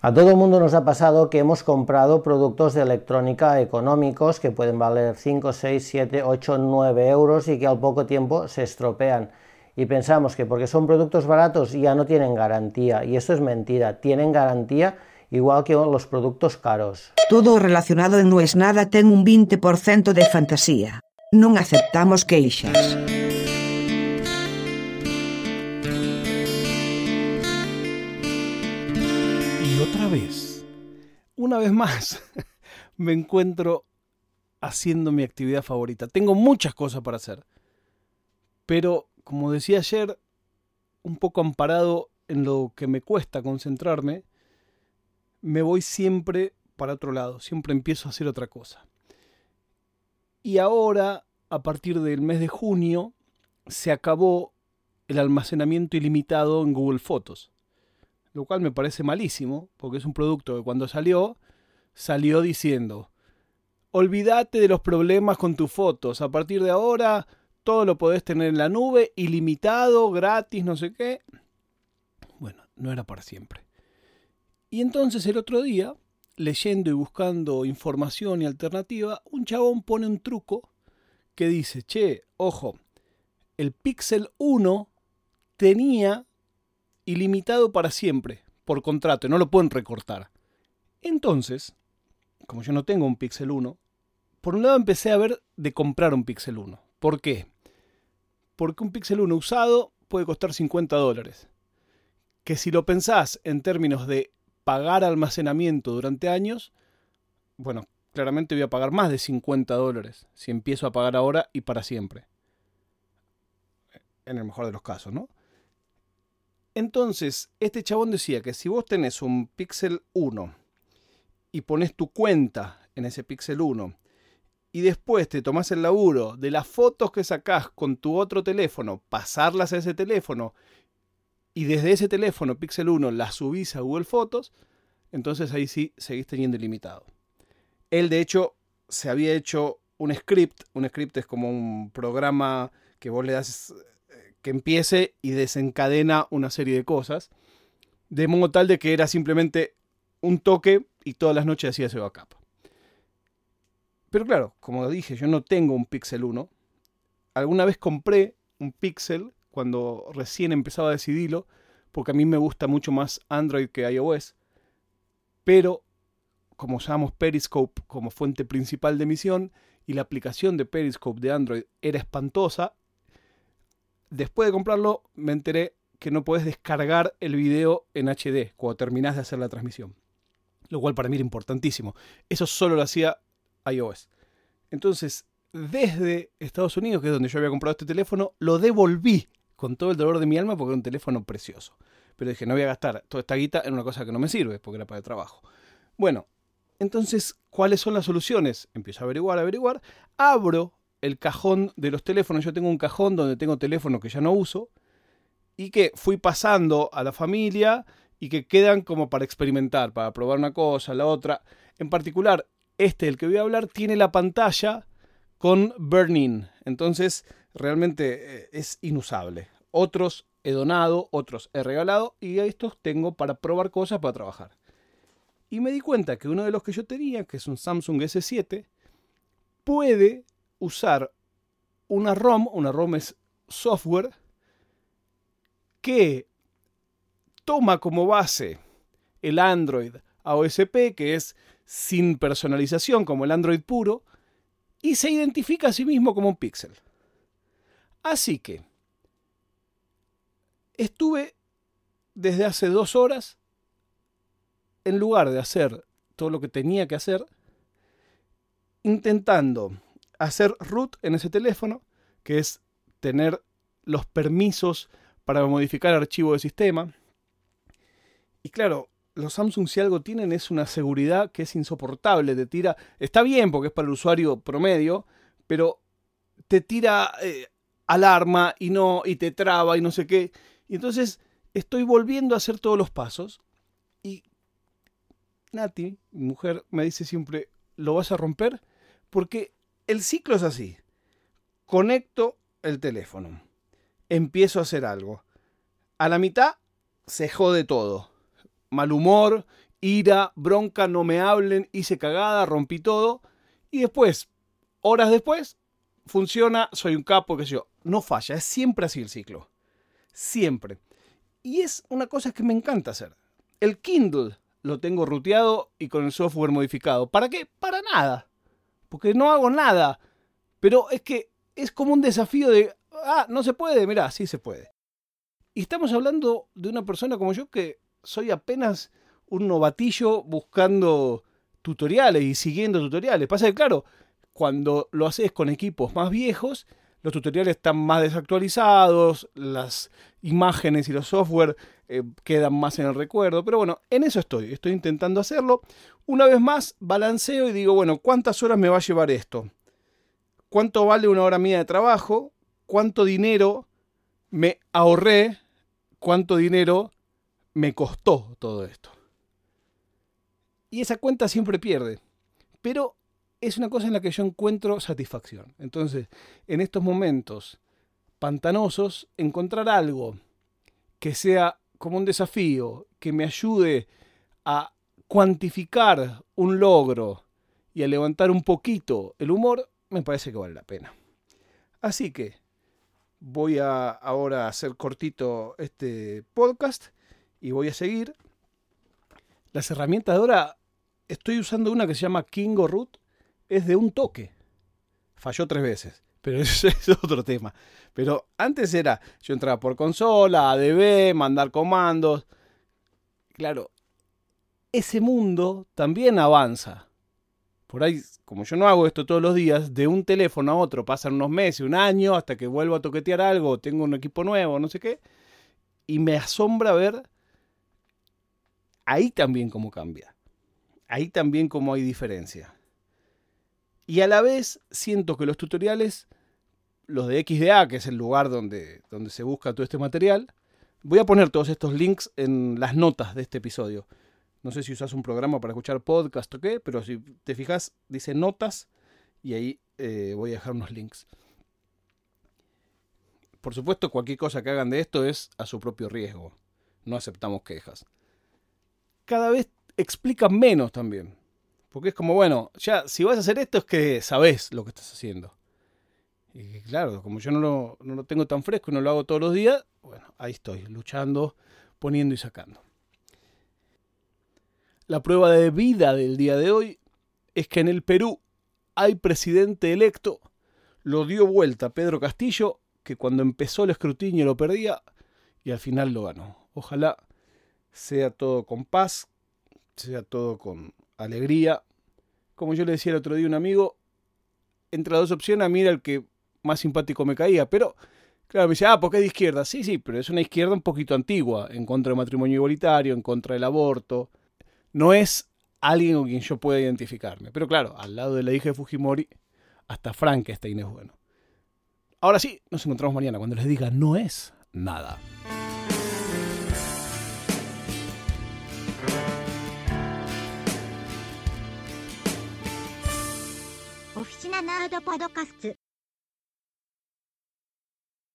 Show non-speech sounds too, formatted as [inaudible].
A todo el mundo nos ha pasado que hemos comprado productos de electrónica económicos que pueden valer 5, 6, 7, 8, 9 euros y que al poco tiempo se estropean. Y pensamos que porque son productos baratos ya no tienen garantía. Y eso es mentira. Tienen garantía igual que los productos caros. Todo relacionado en No es Nada ten un 20% de fantasía. Non aceptamos queixas. Una vez más, [laughs] me encuentro haciendo mi actividad favorita. Tengo muchas cosas para hacer. Pero, como decía ayer, un poco amparado en lo que me cuesta concentrarme, me voy siempre para otro lado, siempre empiezo a hacer otra cosa. Y ahora, a partir del mes de junio, se acabó el almacenamiento ilimitado en Google Fotos lo cual me parece malísimo, porque es un producto que cuando salió, salió diciendo, olvídate de los problemas con tus fotos, a partir de ahora todo lo podés tener en la nube, ilimitado, gratis, no sé qué. Bueno, no era para siempre. Y entonces el otro día, leyendo y buscando información y alternativa, un chabón pone un truco que dice, che, ojo, el Pixel 1 tenía ilimitado para siempre, por contrato, no lo pueden recortar. Entonces, como yo no tengo un Pixel 1, por un lado empecé a ver de comprar un Pixel 1. ¿Por qué? Porque un Pixel 1 usado puede costar 50 dólares. Que si lo pensás en términos de pagar almacenamiento durante años, bueno, claramente voy a pagar más de 50 dólares si empiezo a pagar ahora y para siempre. En el mejor de los casos, ¿no? Entonces, este chabón decía que si vos tenés un Pixel 1 y pones tu cuenta en ese Pixel 1 y después te tomás el laburo de las fotos que sacás con tu otro teléfono, pasarlas a ese teléfono y desde ese teléfono Pixel 1 las subís a Google Fotos, entonces ahí sí seguís teniendo ilimitado. Él de hecho se había hecho un script, un script es como un programa que vos le das empiece y desencadena una serie de cosas, de modo tal de que era simplemente un toque y todas las noches hacía ese backup. Pero claro, como dije, yo no tengo un Pixel 1. Alguna vez compré un Pixel cuando recién empezaba a decidirlo, porque a mí me gusta mucho más Android que iOS. Pero como usamos Periscope como fuente principal de emisión y la aplicación de Periscope de Android era espantosa, después de comprarlo me enteré que no puedes descargar el video en HD cuando terminás de hacer la transmisión. Lo cual para mí era importantísimo. Eso solo lo hacía iOS. Entonces, desde Estados Unidos, que es donde yo había comprado este teléfono, lo devolví con todo el dolor de mi alma porque era un teléfono precioso. Pero dije, no voy a gastar toda esta guita en una cosa que no me sirve, porque era para el trabajo. Bueno, entonces, ¿cuáles son las soluciones? Empiezo a averiguar, a averiguar. Abro el cajón de los teléfonos. Yo tengo un cajón donde tengo teléfonos que ya no uso y que fui pasando a la familia y que quedan como para experimentar, para probar una cosa, la otra. En particular, este del que voy a hablar tiene la pantalla con burn-in. Entonces, realmente eh, es inusable. Otros he donado, otros he regalado y estos tengo para probar cosas para trabajar. Y me di cuenta que uno de los que yo tenía, que es un Samsung S7, puede usar una ROM, una ROM es software, que toma como base el Android AOSP, que es sin personalización, como el Android puro, y se identifica a sí mismo como un pixel. Así que estuve desde hace dos horas, en lugar de hacer todo lo que tenía que hacer, intentando hacer root en ese teléfono, que es tener los permisos para modificar archivo de sistema. Y claro, los Samsung si algo tienen es una seguridad que es insoportable, te tira, está bien porque es para el usuario promedio, pero te tira eh, alarma y no, y te traba y no sé qué. Y entonces estoy volviendo a hacer todos los pasos y Nati, mi mujer, me dice siempre, ¿lo vas a romper? Porque el ciclo es así. Conecto el teléfono. Empiezo a hacer algo. A la mitad se jode todo. Mal humor, ira, bronca, no me hablen, hice cagada, rompí todo. Y después, horas después, funciona, soy un capo, qué sé yo. No falla, es siempre así el ciclo. Siempre. Y es una cosa que me encanta hacer. El Kindle lo tengo ruteado y con el software modificado. ¿Para qué? Para nada. Porque no hago nada. Pero es que es como un desafío de, ah, no se puede, mirá, sí se puede. Y estamos hablando de una persona como yo que soy apenas un novatillo buscando tutoriales y siguiendo tutoriales. Pasa que, claro, cuando lo haces con equipos más viejos, los tutoriales están más desactualizados, las imágenes y los software eh, quedan más en el recuerdo. Pero bueno, en eso estoy, estoy intentando hacerlo. Una vez más, balanceo y digo, bueno, ¿cuántas horas me va a llevar esto? ¿Cuánto vale una hora mía de trabajo? ¿Cuánto dinero me ahorré? ¿Cuánto dinero me costó todo esto? Y esa cuenta siempre pierde. Pero es una cosa en la que yo encuentro satisfacción. Entonces, en estos momentos pantanosos, encontrar algo que sea como un desafío, que me ayude a cuantificar un logro y a levantar un poquito el humor, me parece que vale la pena. Así que voy a ahora hacer cortito este podcast y voy a seguir. Las herramientas de ahora, estoy usando una que se llama Kingo Root, es de un toque. Falló tres veces, pero [laughs] ese es otro tema. Pero antes era, yo entraba por consola, ADB, mandar comandos. Claro, ese mundo también avanza. Por ahí, como yo no hago esto todos los días, de un teléfono a otro pasan unos meses, un año, hasta que vuelvo a toquetear algo, tengo un equipo nuevo, no sé qué. Y me asombra ver ahí también cómo cambia. Ahí también cómo hay diferencia. Y a la vez siento que los tutoriales, los de XDA, que es el lugar donde, donde se busca todo este material, voy a poner todos estos links en las notas de este episodio. No sé si usas un programa para escuchar podcast o qué, pero si te fijas, dice notas y ahí eh, voy a dejar unos links. Por supuesto, cualquier cosa que hagan de esto es a su propio riesgo. No aceptamos quejas. Cada vez explican menos también. Porque es como, bueno, ya, si vas a hacer esto es que sabes lo que estás haciendo. Y claro, como yo no lo, no lo tengo tan fresco y no lo hago todos los días, bueno, ahí estoy, luchando, poniendo y sacando. La prueba de vida del día de hoy es que en el Perú hay presidente electo, lo dio vuelta Pedro Castillo, que cuando empezó el escrutinio lo perdía y al final lo ganó. Ojalá sea todo con paz, sea todo con alegría. Como yo le decía el otro día a un amigo, entre las dos opciones a mí el que más simpático me caía, pero claro, me dice, ah, porque es de izquierda. Sí, sí, pero es una izquierda un poquito antigua, en contra del matrimonio igualitario, en contra del aborto. No es alguien con quien yo pueda identificarme. Pero claro, al lado de la hija de Fujimori, hasta Frankenstein es bueno. Ahora sí, nos encontramos mañana cuando les diga no es nada. ナナードパドカスツ。